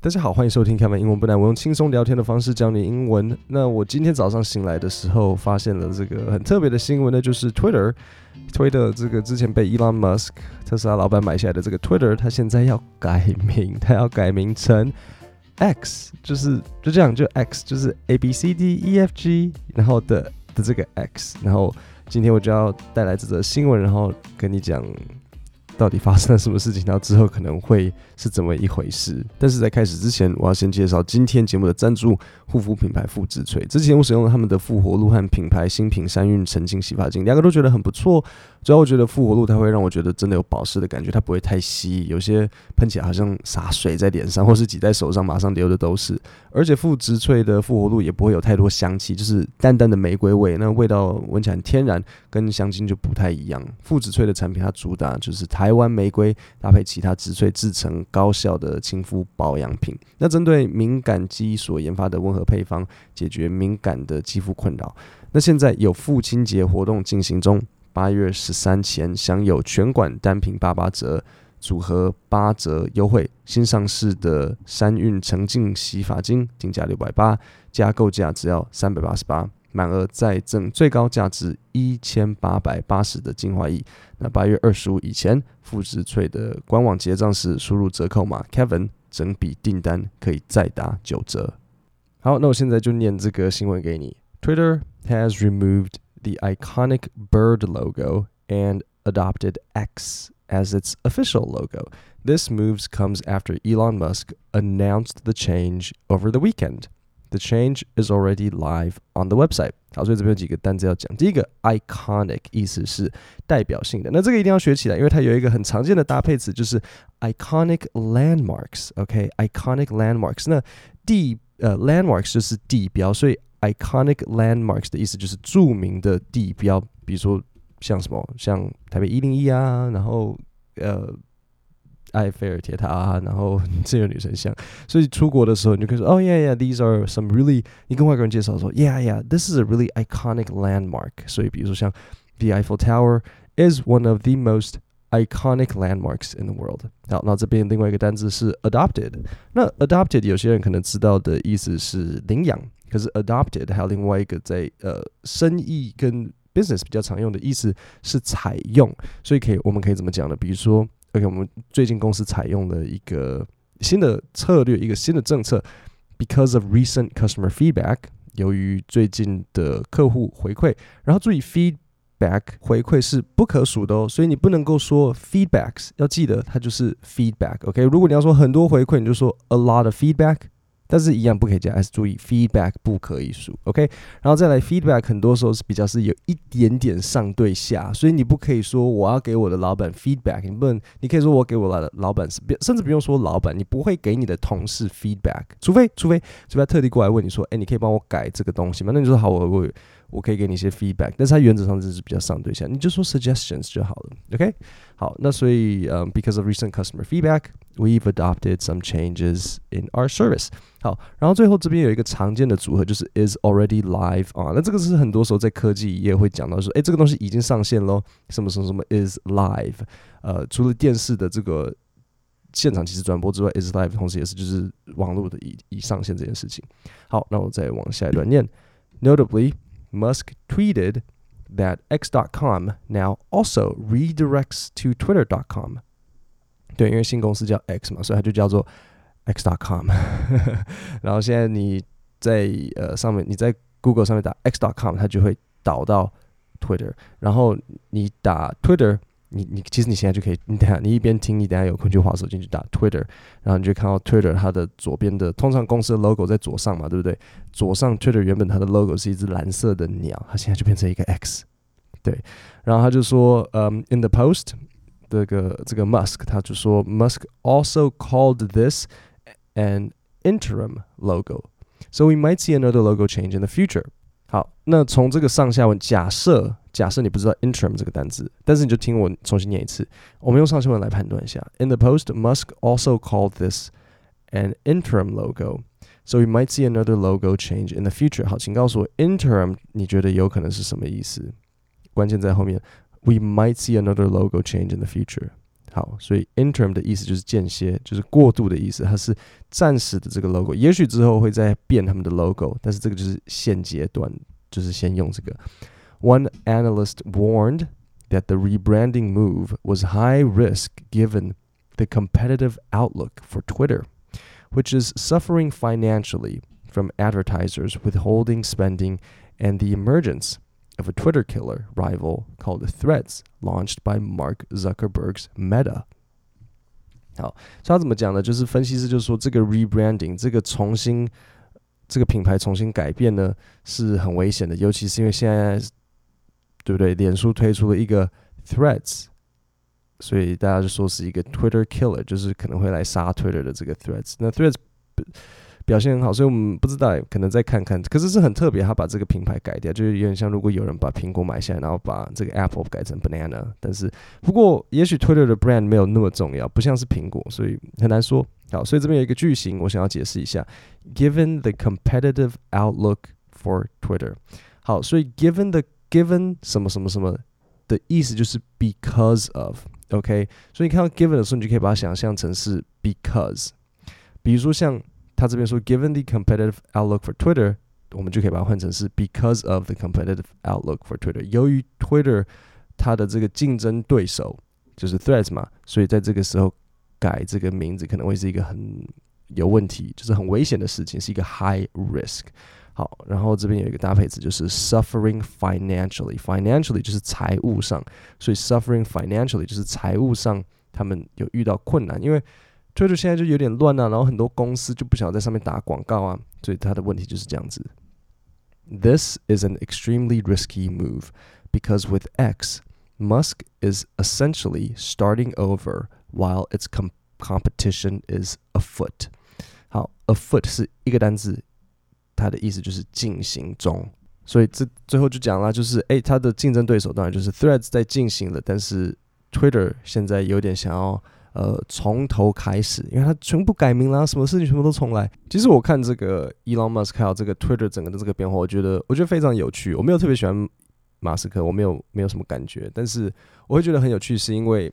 大家好，欢迎收听开门英文不难。我用轻松聊天的方式教你英文。那我今天早上醒来的时候，发现了这个很特别的新闻呢，就是 Twitter，Twitter 这个之前被 Elon Musk 特斯拉老板买下来的这个 Twitter，它现在要改名，它要改名成 X，就是就这样，就 X，就是 A B C D E F G，然后的的这个 X。然后今天我就要带来这则新闻，然后跟你讲。到底发生了什么事情？然后之后可能会是怎么一回事？但是在开始之前，我要先介绍今天节目的赞助护肤品牌富植萃。之前我使用了他们的复活露和品牌新品山韵沉浸洗发精，两个都觉得很不错。主要我觉得复活露它会让我觉得真的有保湿的感觉，它不会太稀，有些喷起来好像洒水在脸上，或是挤在手上马上流的都是。而且富植萃的复活露也不会有太多香气，就是淡淡的玫瑰味，那味道闻起来很天然，跟香精就不太一样。富植萃的产品它主打就是台湾玫瑰搭配其他植萃制成高效的亲肤保养品。那针对敏感肌所研发的温和配方，解决敏感的肌肤困扰。那现在有父亲节活动进行中。八月十三前享有全馆单品八八折，组合八折优惠。新上市的山韵澄净洗发精定价六百八，加购价只要三百八十八，满额再赠最高价值一千八百八十的精华液。那八月二十五以前，富士翠的官网结账时输入折扣码 Kevin，整笔订单可以再打九折。好，那我现在就念这个新闻给你。Twitter has removed the iconic bird logo and adopted X as its official logo. This move comes after Elon Musk announced the change over the weekend. The change is already live on the website. 好，所以这边有几个单词要讲。第一个，iconic 意思是代表性的，那这个一定要学起来，因为它有一个很常见的搭配词，就是 iconic landmarks。OK，iconic landmarks。那地呃 landmarks 就是地标，所以 Iconic landmarks 的意思就是着名的地标，比如说像什么，像台北一零一啊，然后呃埃菲尔铁塔啊，然后自由女神像。所以出国的时候，你就可以说，哦，yeah，yeah，these are some really。你跟外国人介绍说，yeah，yeah，this is a really iconic landmark。所以比如说像 The Eiffel Tower is one of the most iconic landmarks in the world。好，那这边另外一个单字是 adopted。那 adopted 有些人可能知道的意思是领养。 可是 adopted 还有另外一个在呃生意跟 business 比较常用的意思是采用，所以可以我们可以怎么讲呢？比如说，OK，我们最近公司采用了一个新的策略，一个新的政策，because of recent customer feedback，由于最近的客户回馈，然后注意 feedback 回馈是不可数的哦，所以你不能够说 feedbacks，要记得它就是 feedback，OK？如果你要说很多回馈，你就说 a lot of feedback。但是一样不可以加，还是注意 feedback 不可以数，OK？然后再来 feedback 很多时候是比较是有一点点上对下，所以你不可以说我要给我的老板 feedback，你不能，你可以说我给我的老板是，甚至不用说老板，你不会给你的同事 feedback，除非除非除非他特地过来问你说，哎，你可以帮我改这个东西吗？那你说好，我我。我可以给你一些 feedback，但是它原则上就是比较上对下，你就说 suggestions 就好了，OK？好，那所以呃、um,，because of recent customer feedback feedback，we've adopted some changes in our service。好，然后最后这边有一个常见的组合，就是 is already live on。那这个是很多时候在科技业会讲到说，哎，这个东西已经上线喽，什么什么什么 is live。呃，除了电视的这个现场即时转播之外，is live 同时也是就是网络的已已上线这件事情。好，那我再往下一段念，notably。Musk tweeted that X.com now also redirects to Twitter.com。 对，因为新公司叫 X 嘛，所以它就叫做 X.com。然后现在你在呃上面，你在 Google 上面打 X.com，它就会导到 Twitter。然后你打 Twitter。你你其实你现在就可以，你等下你一边听，你等下有空就滑手进去打 Twitter，然后你就看到 Twitter 它的左边的，通常公司的 logo 在左上嘛，对不对？左上 Twitter 原本它的 logo 是一只蓝色的鸟，它现在就变成一个 X，对。然后他就说，嗯、um,，in the post 这个这个 Musk 他就说，Musk also called this an interim logo，so we might see another logo change in the future。好，那从这个上下文假设。假设你不知道 interim 这个单词，但是你就听我重新念一次。我们用上下文来判断一下。In the post, Musk also called this an interim logo, so we might see another logo change in the future。好，请告诉我 interim 你觉得有可能是什么意思？关键在后面。 We might see another logo change in the future。 好，所以 interim 的意思就是间歇，就是过渡的意思，它是暂时的这个 logo，也许之后会再变他们的 logo，但是这个就是现阶段，就是先用这个。One analyst warned that the rebranding move was high risk given the competitive outlook for Twitter, which is suffering financially from advertisers withholding spending and the emergence of a Twitter killer rival called Threads, launched by Mark Zuckerberg's Meta。好，所以他怎么讲呢？就是分析师就说，这个 rebranding，这个重新，这个品牌重新改变呢，是很危险的，尤其是因为现在，对不对？脸书推出了一个 Threads，所以大家就说是一个 Twitter killer，就是可能会来杀 Twitter 的这个 Threads。那 Threads。表现很好，所以我们不知道，可能再看看。可是是很特别，他把这个品牌改掉，就是有点像如果有人把苹果买下来，然后把这个 Apple 改成 Banana。但是不过，也许 Twitter 的 brand 没有那么重要，不像是苹果，所以很难说。好，所以这边有一个句型，我想要解释一下。Given the competitive outlook for Twitter，好，所以 given the given 什么什么什么的意思就是 because of，OK？所以你看到 given 的时候，你就可以把它想象成是 because。比如说像。他这边说，Given the competitive outlook for Twitter，我们就可以把它换成是 Because of the competitive outlook for Twitter。由于 Twitter 它的这个竞争对手就是 Threads 嘛，所以在这个时候改这个名字可能会是一个很有问题，就是很危险的事情，是一个 high risk。好，然后这边有一个搭配词，就是 suffering financially，financially 就是财务上，所以 suffering financially 就是财务上他们有遇到困难，因为。Twitter 现在就有点乱啊，然后很多公司就不想在上面打广告啊，所以他的问题就是这样子。This is an extremely risky move because with X, Musk is essentially starting over while its com competition is afoot。好，afoot 是一个单字，它的意思就是进行中，所以这最后就讲了，就是诶，他的竞争对手当然就是 Threads 在进行了，但是 Twitter 现在有点想要。 呃，从头开始，因为他全部改名了，什么事情全部都重来。其实我看这个 Elon Musk 还有这个 Twitter 整个的这个变化，我觉得我觉得非常有趣。我没有特别喜欢马斯克，我没有没有什么感觉，但是我会觉得很有趣，是因为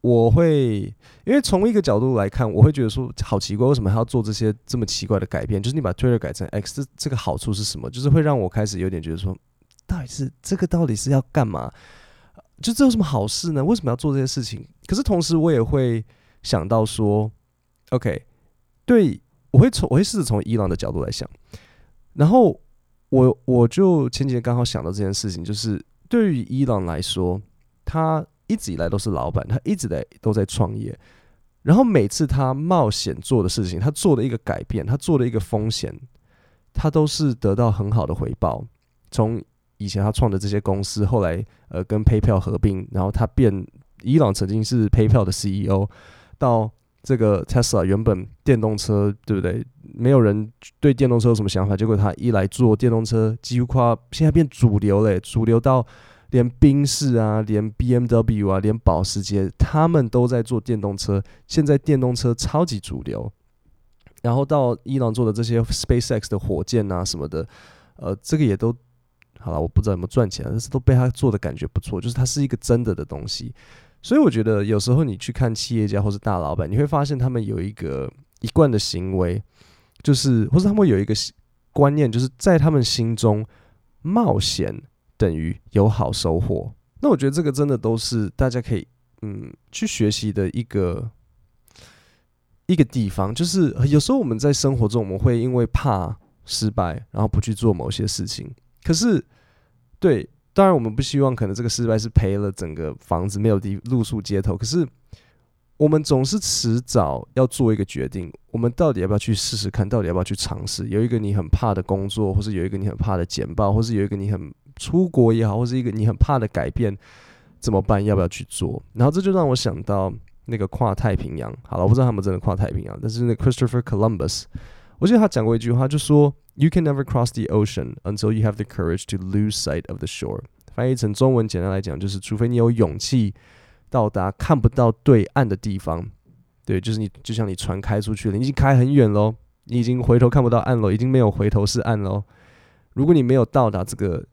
我会因为从一个角度来看，我会觉得说好奇怪，为什么还要做这些这么奇怪的改变？就是你把 Twitter 改成 X，这这个好处是什么？就是会让我开始有点觉得说，到底是这个到底是要干嘛？就这有什么好事呢？为什么要做这些事情？可是同时我也会想到说，OK，对，我会从我会试着从伊朗的角度来想，然后我我就前几天刚好想到这件事情，就是对于伊朗来说，他一直以来都是老板，他一直在都在创业，然后每次他冒险做的事情，他做的一个改变，他做的一个风险，他都是得到很好的回报，从。以前他创的这些公司，后来呃跟 PayPal 合并，然后他变伊朗曾经是 PayPal 的 CEO，到这个 Tesla 原本电动车对不对？没有人对电动车有什么想法，结果他一来做电动车，几乎快现在变主流嘞，主流到连宾士啊，连 BMW 啊，连保时捷他们都在做电动车，现在电动车超级主流。然后到伊朗做的这些 SpaceX 的火箭啊什么的，呃，这个也都。好了，我不知道有没有赚钱，但是都被他做的感觉不错，就是他是一个真的的东西。所以我觉得有时候你去看企业家或是大老板，你会发现他们有一个一贯的行为，就是或者他们有一个观念，就是在他们心中，冒险等于有好收获。那我觉得这个真的都是大家可以嗯去学习的一个一个地方。就是有时候我们在生活中，我们会因为怕失败，然后不去做某些事情。可是，对，当然我们不希望可能这个失败是赔了整个房子，没有地露宿街头。可是，我们总是迟早要做一个决定，我们到底要不要去试试看？到底要不要去尝试？有一个你很怕的工作，或是有一个你很怕的简报，或是有一个你很出国也好，或是一个你很怕的改变，怎么办？要不要去做？然后这就让我想到那个跨太平洋。好了，我不知道他们真的跨太平洋，但是那 Christopher Columbus，我记得他讲过一句话，就说。You can never cross the ocean until you have the courage to lose sight of the shore。翻译成中文，简单来讲就是，除非你有勇气到达看不到对岸的地方，对，就是你就像你船开出去了，你已经开很远喽，你已经回头看不到岸喽，已经没有回头是岸喽。如果你没有到达这个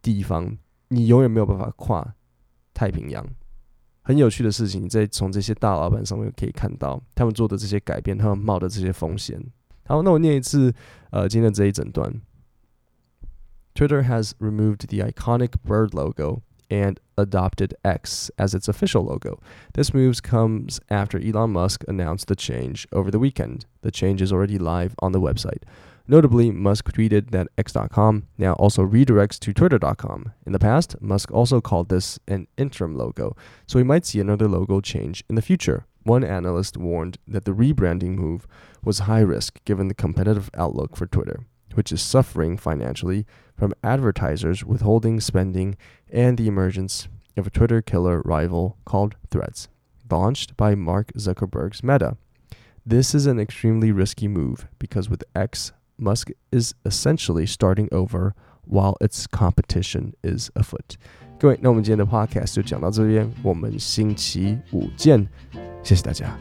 地方，你永远没有办法跨太平洋。很有趣的事情，你在从这些大老板上面可以看到他们做的这些改变，他们冒的这些风险。好，那我念一次，呃，今天的这一整段。Twitter has removed the iconic bird logo and adopted X as its official logo. This move comes after Elon Musk announced the change over the weekend. The change is already live on the website. Notably, Musk tweeted that X.com now also redirects to Twitter.com. In the past, Musk also called this an interim logo, so we might see another logo change in the future. One analyst warned that the rebranding move was high risk given the competitive outlook for Twitter, which is suffering financially from advertisers withholding spending and the emergence of a Twitter killer rival called Threads, launched by Mark Zuckerberg's Meta. This is an extremely risky move because with X, Musk is essentially starting over while its competition is afoot. 各位，那我们今天的 podcast 就讲到这边，我们星期五见， 谢谢大家。